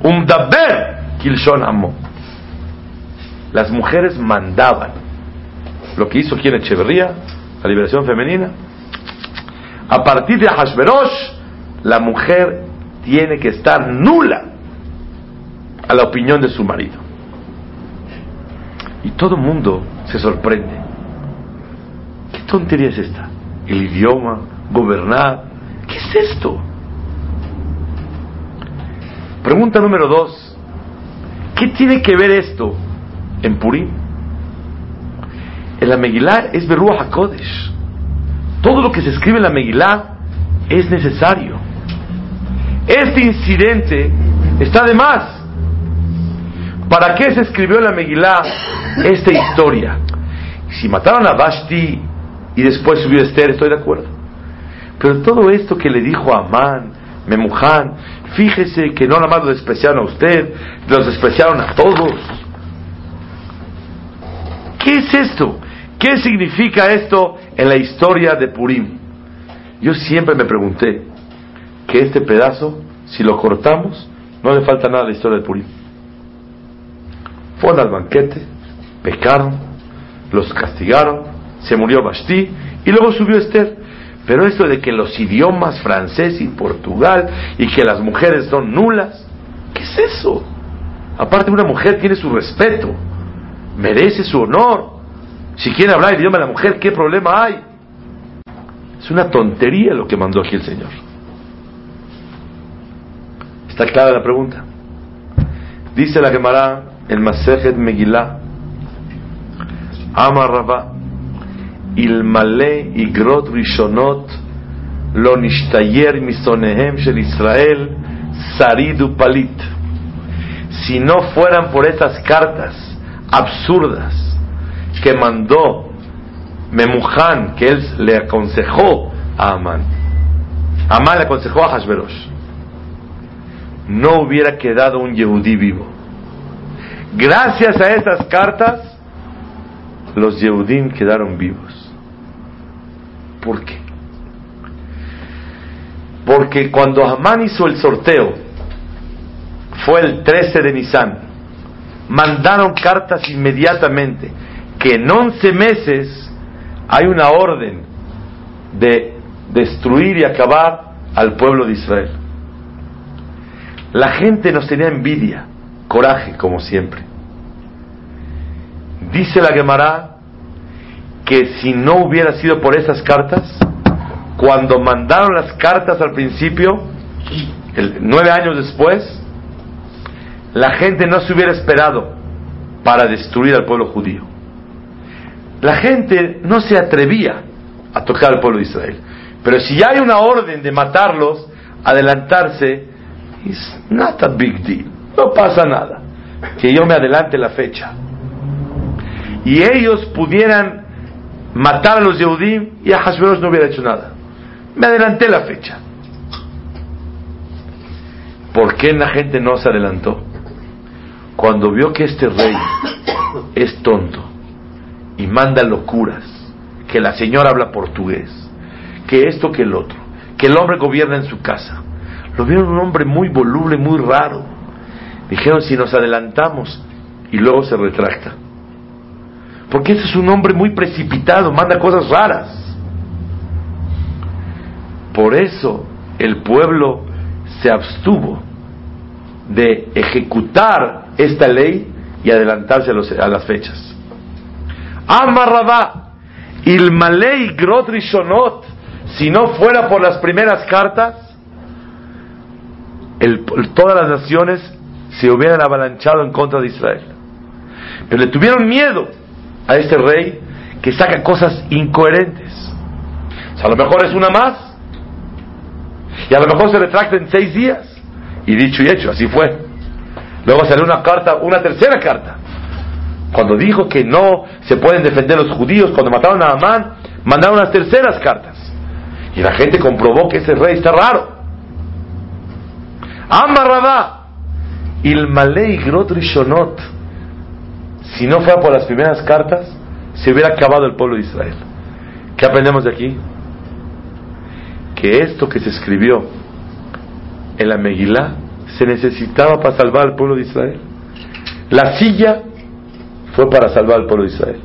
Umdaber Kilshon Amo. Las mujeres mandaban. Lo que hizo aquí Echeverría, la liberación femenina. A partir de Hashverosh, la mujer tiene que estar nula a la opinión de su marido. Y todo el mundo se sorprende. ¿Qué tontería es esta? El idioma, gobernar. ¿Qué es esto? Pregunta número dos. ¿Qué tiene que ver esto en Purim? En la es Beruah HaKodesh. Todo lo que se escribe en la Megilá es necesario. Este incidente está de más. ¿Para qué se escribió en la Megilá esta historia? Si mataron a Vashti y después subió Esther, estoy de acuerdo. Pero todo esto que le dijo a Amán, Memuján, fíjese que no nada más lo despreciaron a usted, los despreciaron a todos. ¿Qué es esto? ¿Qué significa esto en la historia de Purim? Yo siempre me pregunté que este pedazo, si lo cortamos, no le falta nada a la historia de Purim. Fueron al banquete, pecaron, los castigaron, se murió Basti y luego subió Esther. Pero esto de que los idiomas francés y Portugal y que las mujeres son nulas, ¿qué es eso? Aparte una mujer tiene su respeto, merece su honor. Si quiere hablar el idioma de la mujer, ¿qué problema hay? Es una tontería lo que mandó aquí el Señor. ¿Está clara la pregunta? Dice la Gemara el Masejet Megillah, Amar Rabba, Ilmale Igrot Rishonot, Lo Nishtayer Misonehem Shel Israel, Saridu Palit. Si no fueran por estas cartas absurdas que mandó Memuján, que él le aconsejó a Amán, Amán le aconsejó a Hashverosh, no hubiera quedado un Yehudí vivo. Gracias a estas cartas, los Yehudim quedaron vivos. ¿Por qué? Porque cuando Amán hizo el sorteo, fue el 13 de Nisan, mandaron cartas inmediatamente que en 11 meses hay una orden de destruir y acabar al pueblo de Israel. La gente nos tenía envidia, coraje, como siempre. Dice la Gemara que si no hubiera sido por esas cartas, cuando mandaron las cartas al principio, nueve años después, la gente no se hubiera esperado para destruir al pueblo judío. La gente no se atrevía a tocar al pueblo de Israel. Pero si ya hay una orden de matarlos, adelantarse, es not a big deal. No pasa nada. Que yo me adelante la fecha. Y ellos pudieran matar a los Yehudim y a Hashverosh no hubiera hecho nada. Me adelanté la fecha. ¿Por qué la gente no se adelantó? Cuando vio que este rey es tonto y manda locuras, que la señora habla portugués, que esto que el otro, que el hombre gobierna en su casa, lo vieron un hombre muy voluble, muy raro. Dijeron, si nos adelantamos, y luego se retracta. Porque ese es un hombre muy precipitado, manda cosas raras. Por eso el pueblo se abstuvo de ejecutar esta ley y adelantarse a, las fechas. Amarrabá, ilmalei grot rishonot, si no fuera por las primeras cartas, todas las naciones se hubieran avalanchado en contra de Israel. Pero le tuvieron miedo a este rey que saca cosas incoherentes. O sea, a lo mejor es una más. Y a lo mejor se retracta en seis días. Y dicho y hecho, así fue. Luego salió una carta, una tercera carta. Cuando dijo que no se pueden defender los judíos, cuando mataron a Amán, mandaron las terceras cartas. Y la gente comprobó que ese rey está raro. Amarrabá, Ilmalei Grot Rishonot. Si no fuera por las primeras cartas, se hubiera acabado el pueblo de Israel. ¿Qué aprendemos de aquí? Que esto que se escribió en la Megilá se necesitaba para salvar al pueblo de Israel. La silla fue para salvar al pueblo de Israel.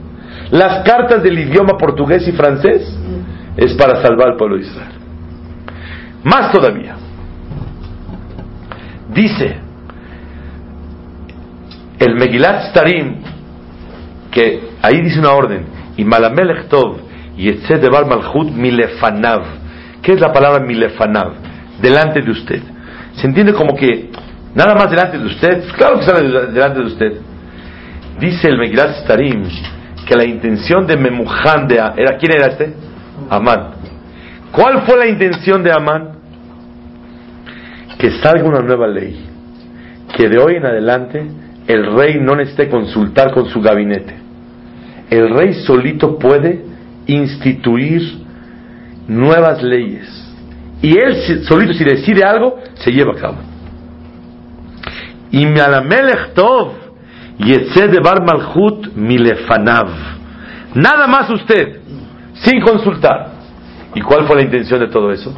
Las cartas del idioma portugués y francés es para salvar al pueblo de Israel. Más todavía, dice el Megilat Starim, que ahí dice una orden, y Malamelech Tov, y de Bar Malchut Milefanav. ¿Qué es la palabra Milefanav? Delante de usted. Se entiende como que nada más delante de usted, claro que sale delante de usted. Dice el Megilat Starim que la intención de Memujan de era quién era este? Amán. ¿Cuál fue la intención de Amán? Que salga una nueva ley, que de hoy en adelante el rey no necesite consultar con su gabinete. El rey solito puede instituir nuevas leyes. Y él solito si decide algo, se lleva a cabo. Y Tov, Bar Malchut Milefanav. Nada más usted, sin consultar. ¿Y cuál fue la intención de todo eso?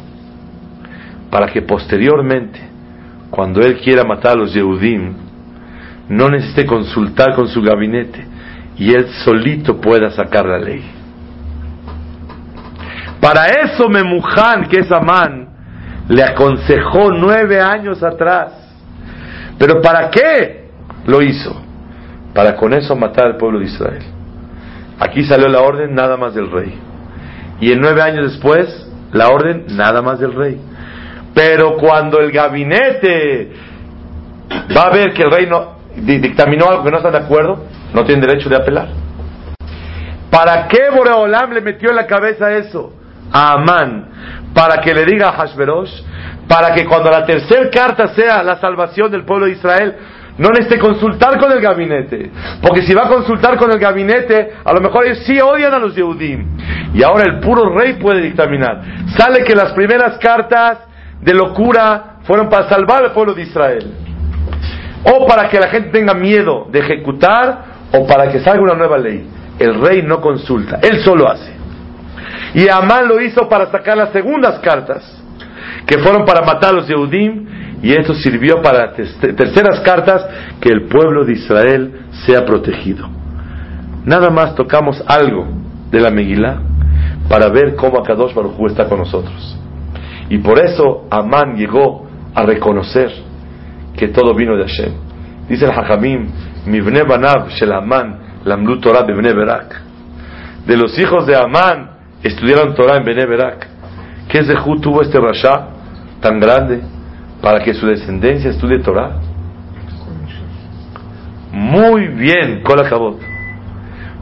Para que posteriormente, cuando él quiera matar a los Yehudim, no necesite consultar con su gabinete y él solito pueda sacar la ley. Para eso Memujan, que es Amán, le aconsejó nueve años atrás. Pero ¿para qué lo hizo? Para con eso matar al pueblo de Israel. Aquí salió la orden nada más del rey. Y en nueve años después, la orden nada más del rey. Pero cuando el gabinete va a ver que el rey no, dictaminó algo que no está de acuerdo, no tiene derecho de apelar. ¿Para qué Boreolam le metió en la cabeza eso? A Amán. Para que le diga a Hashverosh, para que cuando la tercera carta sea la salvación del pueblo de Israel, no necesite consultar con el gabinete. Porque si va a consultar con el gabinete, a lo mejor ellos sí odian a los Yehudim. Y ahora el puro rey puede dictaminar. Sale que las primeras cartas de locura fueron para salvar al pueblo de Israel. O para que la gente tenga miedo de ejecutar, o para que salga una nueva ley. El rey no consulta, él solo hace. Y Amán lo hizo para sacar las segundas cartas, que fueron para matar a los Yehudim, y esto sirvió para terceras cartas que el pueblo de Israel sea protegido. Nada más tocamos algo de la Megilá para ver cómo Akadosh Baruj está con nosotros. Y por eso Amán llegó a reconocer que todo vino de Hashem. Dice el Hajamim, Mibne Banav Shel Amán, Lamlu Torah Bebne Berak. De los hijos de Amán estudiaron Torah en Bene Berak. ¿Qué Zehut tuvo este Rasha tan grande? para que su descendencia estudie Torah? Muy bien, Kolakabot.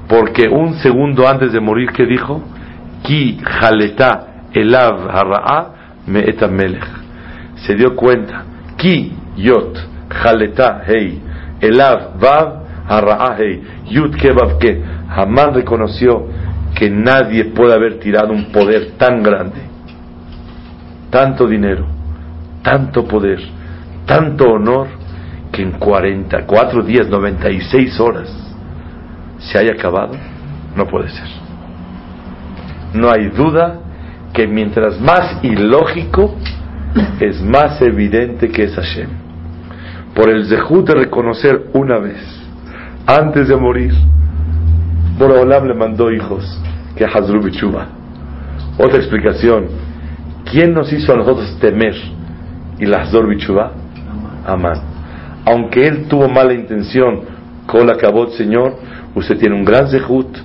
Porque un segundo antes de morir, ¿qué dijo? Ki jaleta elav me melech. Se dio cuenta. Ki yot jaleta hei elav vav hei yut kevav ke. Jamás reconoció que nadie puede haber tirado un poder tan grande, tanto dinero tanto poder, tanto honor, que en 44 días, 96 horas, se haya acabado, no puede ser. No hay duda que mientras más ilógico, es más evidente que es Hashem. Por el zehut de reconocer una vez, antes de morir, Borolam le mandó hijos que Hazru Bichuba. Otra explicación, ¿quién nos hizo a nosotros temer? y las Bichubá? Amán. Aunque él tuvo mala intención, con la cabot, Señor, usted tiene un gran zehut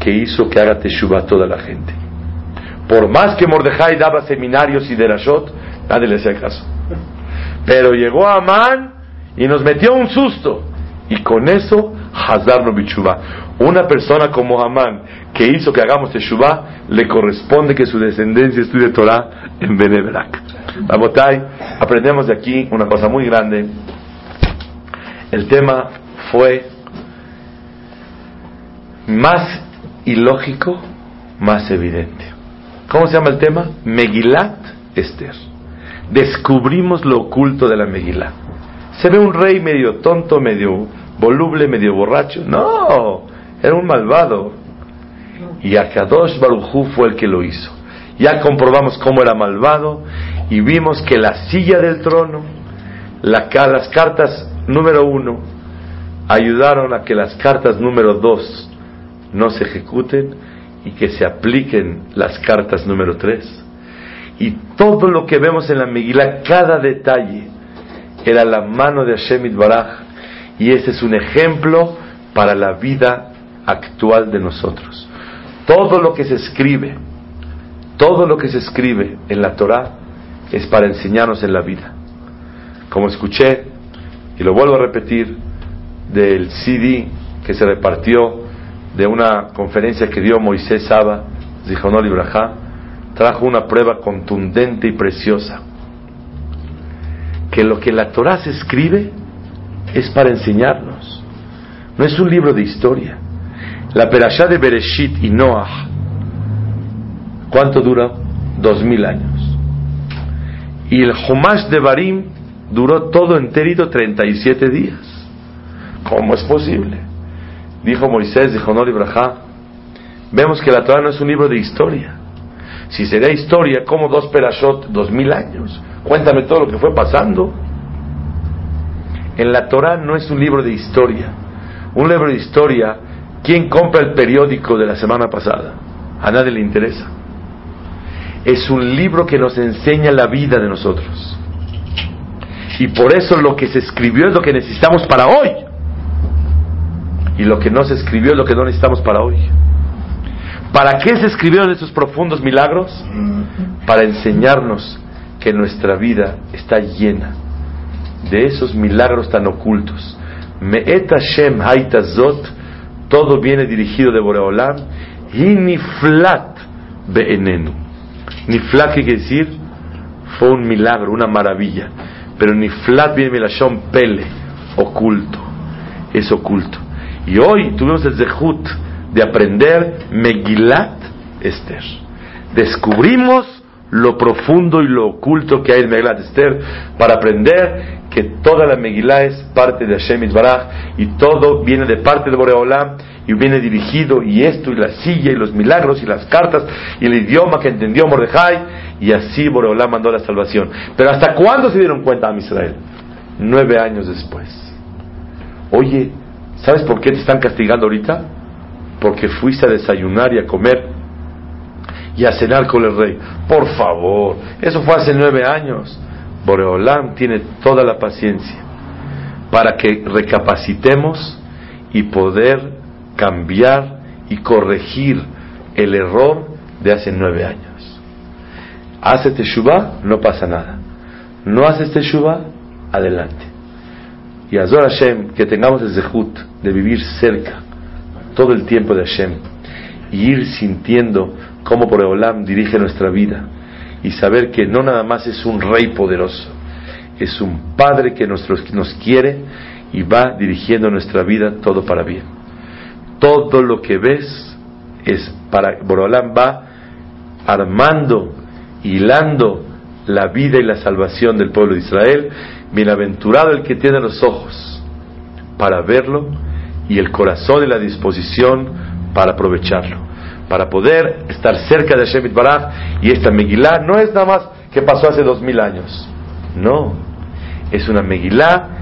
que hizo que haga teshuva toda la gente. Por más que Mordejai daba seminarios y derashot, nadie le hacía caso. Pero llegó Amán y nos metió un susto. Y con eso hazarno bichuvá. Una persona como Amán que hizo que hagamos teshuvá, le corresponde que su descendencia estudie Torah en Benebrak. Babotay, aprendemos de aquí una cosa muy grande. El tema fue más ilógico, más evidente. ¿Cómo se llama el tema? Megilat Esther. Descubrimos lo oculto de la Megilá. Se ve un rey medio tonto, medio voluble, medio borracho. No, era un malvado. Y Akadosh Barujú fue el que lo hizo. Ya comprobamos cómo era malvado y vimos que la silla del trono, las cartas número uno, ayudaron a que las cartas número dos no se ejecuten y que se apliquen las cartas número tres. Y todo lo que vemos en la Megilá, cada detalle, era la mano de Hashem Baraj. Y ese es un ejemplo para la vida actual de nosotros. Todo lo que se escribe, todo lo que se escribe en la Torah es para enseñarnos en la vida. Como escuché, y lo vuelvo a repetir, del CD que se repartió de una conferencia que dio Moisés Saba, Zijonol Ibrahá, trajo una prueba contundente y preciosa. Que lo que la Torah se escribe es para enseñarnos. No es un libro de historia. La Perashá de Bereshit y Noah, ¿cuánto dura? Dos mil años. Y el Humash de Barim duró todo enterito 37 días. ¿Cómo es posible? Dijo Moisés, dijo Nor Ibrahá, vemos que la Torah no es un libro de historia. Si sería historia, ¿cómo dos perashot, dos mil años? Cuéntame todo lo que fue pasando. En la Torah no es un libro de historia. Un libro de historia, ¿quién compra el periódico de la semana pasada? A nadie le interesa. Es un libro que nos enseña la vida de nosotros. Y por eso lo que se escribió es lo que necesitamos para hoy. Y lo que no se escribió es lo que no necesitamos para hoy. ¿Para qué se escribieron estos profundos milagros? Para enseñarnos que nuestra vida está llena de esos milagros tan ocultos. Me'et Hashem Haitazot, todo viene dirigido de Boreolam, y Niflat Be'enenu. Niflat, ¿qué quiere decir? Fue un milagro, una maravilla. Pero Niflat viene Milashon Pele, oculto. Es oculto. Y hoy tuvimos el Zehut de aprender Megilat Esther. Descubrimos lo profundo y lo oculto que hay en Megilat Esther para aprender que toda la Megilá es parte de Hashem Baraj y todo viene de parte de Boreolam y viene dirigido y esto y la silla y los milagros y las cartas y el idioma que entendió Mordejai y así Boreolam mandó la salvación. Pero ¿hasta cuándo se dieron cuenta a Israel? Nueve años después. Oye, ¿sabes por qué te están castigando ahorita? Porque fuiste a desayunar y a comer y a cenar con el rey. Por favor, eso fue hace nueve años. Boreolam tiene toda la paciencia para que recapacitemos y poder cambiar y corregir el error de hace nueve años. Hace teshuva, no pasa nada. No haces teshuva, adelante. Y Azor Hashem, que tengamos el zehut de vivir cerca todo el tiempo de Hashem y ir sintiendo cómo Boreolam dirige nuestra vida y saber que no nada más es un rey poderoso, es un padre que nos, quiere y va dirigiendo nuestra vida todo para bien. Todo lo que ves es para Borolam va armando, hilando la vida y la salvación del pueblo de Israel. Bienaventurado el que tiene los ojos para verlo y el corazón y la disposición para aprovecharlo para poder estar cerca de Shemit Baraj y esta Megilá no es nada más que pasó hace dos mil años. No, es una Megilá.